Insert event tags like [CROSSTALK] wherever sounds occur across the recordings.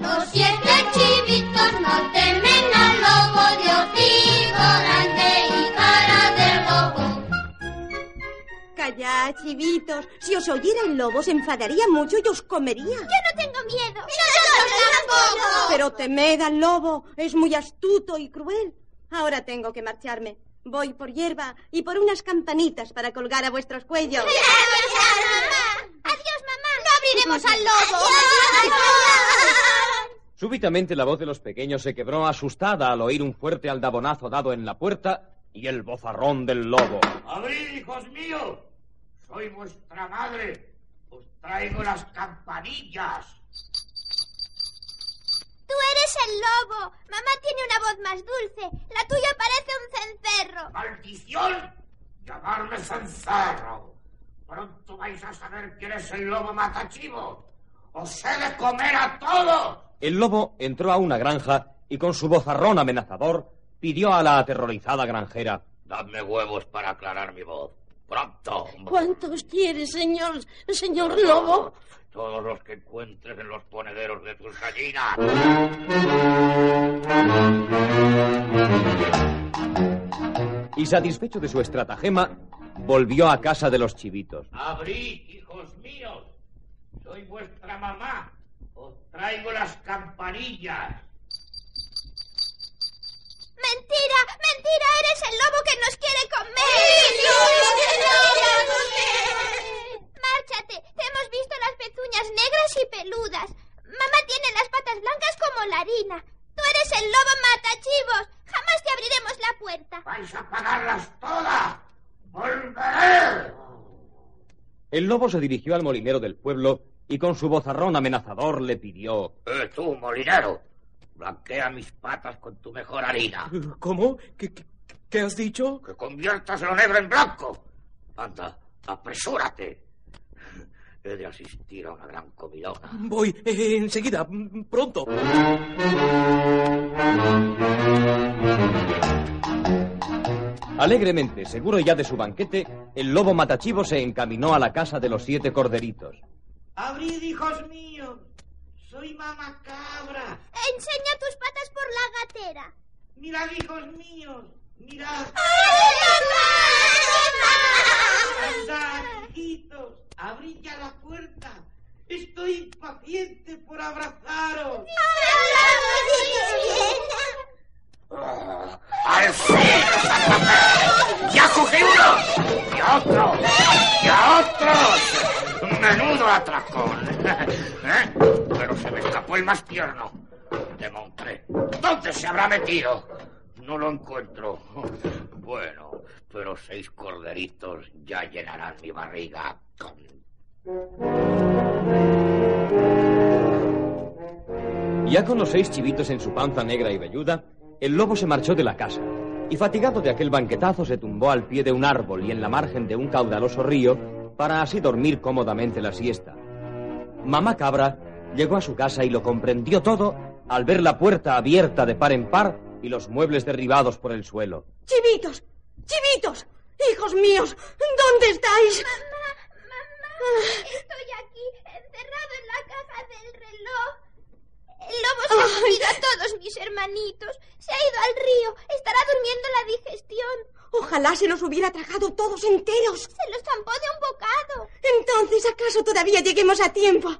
Los siete chivitos no temen al lobo de hocico grande y cara de lobo. Callad, chivitos. Si os oyera el lobo, se enfadaría mucho y os comería. Yo no tengo miedo. Nosotros tampoco. Pero temed al lobo. Es muy astuto y cruel. Ahora tengo que marcharme. Voy por hierba y por unas campanitas para colgar a vuestros cuellos. Adiós, mamá. No abriremos al lobo. Súbitamente la voz de los pequeños se quebró asustada al oír un fuerte aldabonazo dado en la puerta y el bozarrón del lobo. ¡Abrid, hijos míos! Soy vuestra madre. Os traigo las campanillas. El lobo. Mamá tiene una voz más dulce. La tuya parece un cencerro. ¡Maldición! ¡Llamarme cencerro! Pronto vais a saber quién es el lobo matachivo. ¡Os he de comer a todos! El lobo entró a una granja y con su bozarrón amenazador pidió a la aterrorizada granjera. Dadme huevos para aclarar mi voz. ¡Pronto! ¿Cuántos quieres, señor, señor lobo? Todos los que encuentres en los ponederos de tus gallinas. Y satisfecho de su estratagema, volvió a casa de los chivitos. Abrid, hijos míos. Soy vuestra mamá. Os traigo las campanillas. Mentira, eres el lobo que nos quiere comer. Márchate, te hemos visto las pezuñas negras y peludas. Mamá tiene las patas blancas como la harina. Tú eres el lobo matachivos. Jamás te abriremos la puerta. ¡Vais a pagarlas todas! ¡Volveré! El lobo se dirigió al molinero del pueblo y con su bozarrón amenazador le pidió. ¡Eh, tú, molinero! Blanquea mis patas con tu mejor harina. [LAUGHS] ¿Cómo? ¿Qué, qué, qué has dicho? Que conviertas lo negro en blanco. Anda, apresúrate. He de asistir a una gran comidona. Voy eh, enseguida, mm, pronto. Alegremente, seguro ya de su banquete, el lobo matachivo se encaminó a la casa de los siete corderitos. Abrid, hijos míos. Soy mamá cabra. Enseña tus patas por la gatera. Mirad, hijos míos. Mirad. Andad, hijitos. Abrid ya la puerta. Estoy impaciente por abrazaros. ¡Al fin! ¡Ya cogí uno! ¡Y otro! ¡Y a otros! ¡Menudo atracón! Pero se me escapó el más tierno. De Montré. ¿Dónde se habrá metido? No lo encuentro. Bueno, pero seis corderitos ya llenarán mi barriga con... Ya con los seis chivitos en su panza negra y velluda, el lobo se marchó de la casa y fatigado de aquel banquetazo se tumbó al pie de un árbol y en la margen de un caudaloso río para así dormir cómodamente la siesta. Mamá Cabra llegó a su casa y lo comprendió todo al ver la puerta abierta de par en par y los muebles derribados por el suelo. Chivitos, chivitos, hijos míos, ¿dónde estáis? Mamá, mamá, estoy aquí, encerrado en la caja del reloj. El lobo se ha comido a todos mis hermanitos. Se ha ido al río. Estará durmiendo la digestión. Ojalá se los hubiera tragado todos enteros. Se los zampó de un bocado. Entonces, ¿acaso todavía lleguemos a tiempo?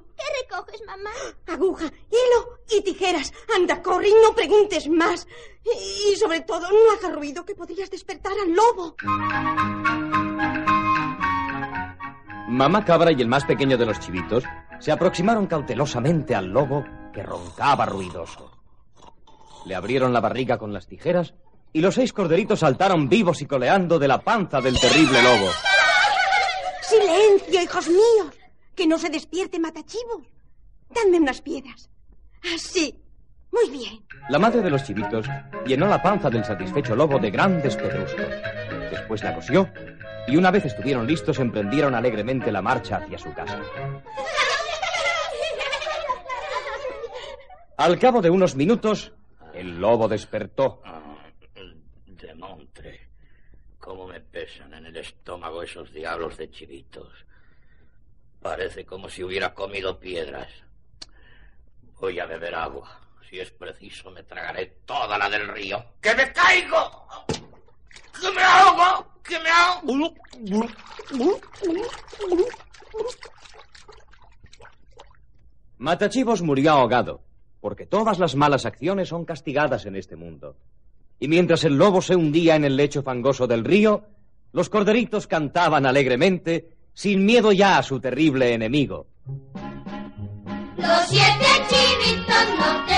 ¿Qué recoges, mamá? Aguja, hilo y tijeras. Anda, corre y no preguntes más. Y, y sobre todo, no hagas ruido que podrías despertar al lobo. Mamá Cabra y el más pequeño de los chivitos se aproximaron cautelosamente al lobo que roncaba ruidoso. Le abrieron la barriga con las tijeras y los seis corderitos saltaron vivos y coleando de la panza del terrible lobo. ¡Silencio, hijos míos! Que no se despierte Matachivos. Dadme unas piedras. Así. Muy bien. La madre de los chivitos llenó la panza del satisfecho lobo de grandes pedruscos. Después la cosió y una vez estuvieron listos emprendieron alegremente la marcha hacia su casa. Al cabo de unos minutos, el lobo despertó. De montre, cómo me pesan en el estómago esos diablos de chivitos. Parece como si hubiera comido piedras. Voy a beber agua. Si es preciso, me tragaré toda la del río. ¡Que me caigo! ¡Que me ahogo! ¡Que me ahogo! Matachivos murió ahogado, porque todas las malas acciones son castigadas en este mundo. Y mientras el lobo se hundía en el lecho fangoso del río, los corderitos cantaban alegremente, sin miedo ya a su terrible enemigo. Los siete chivitos no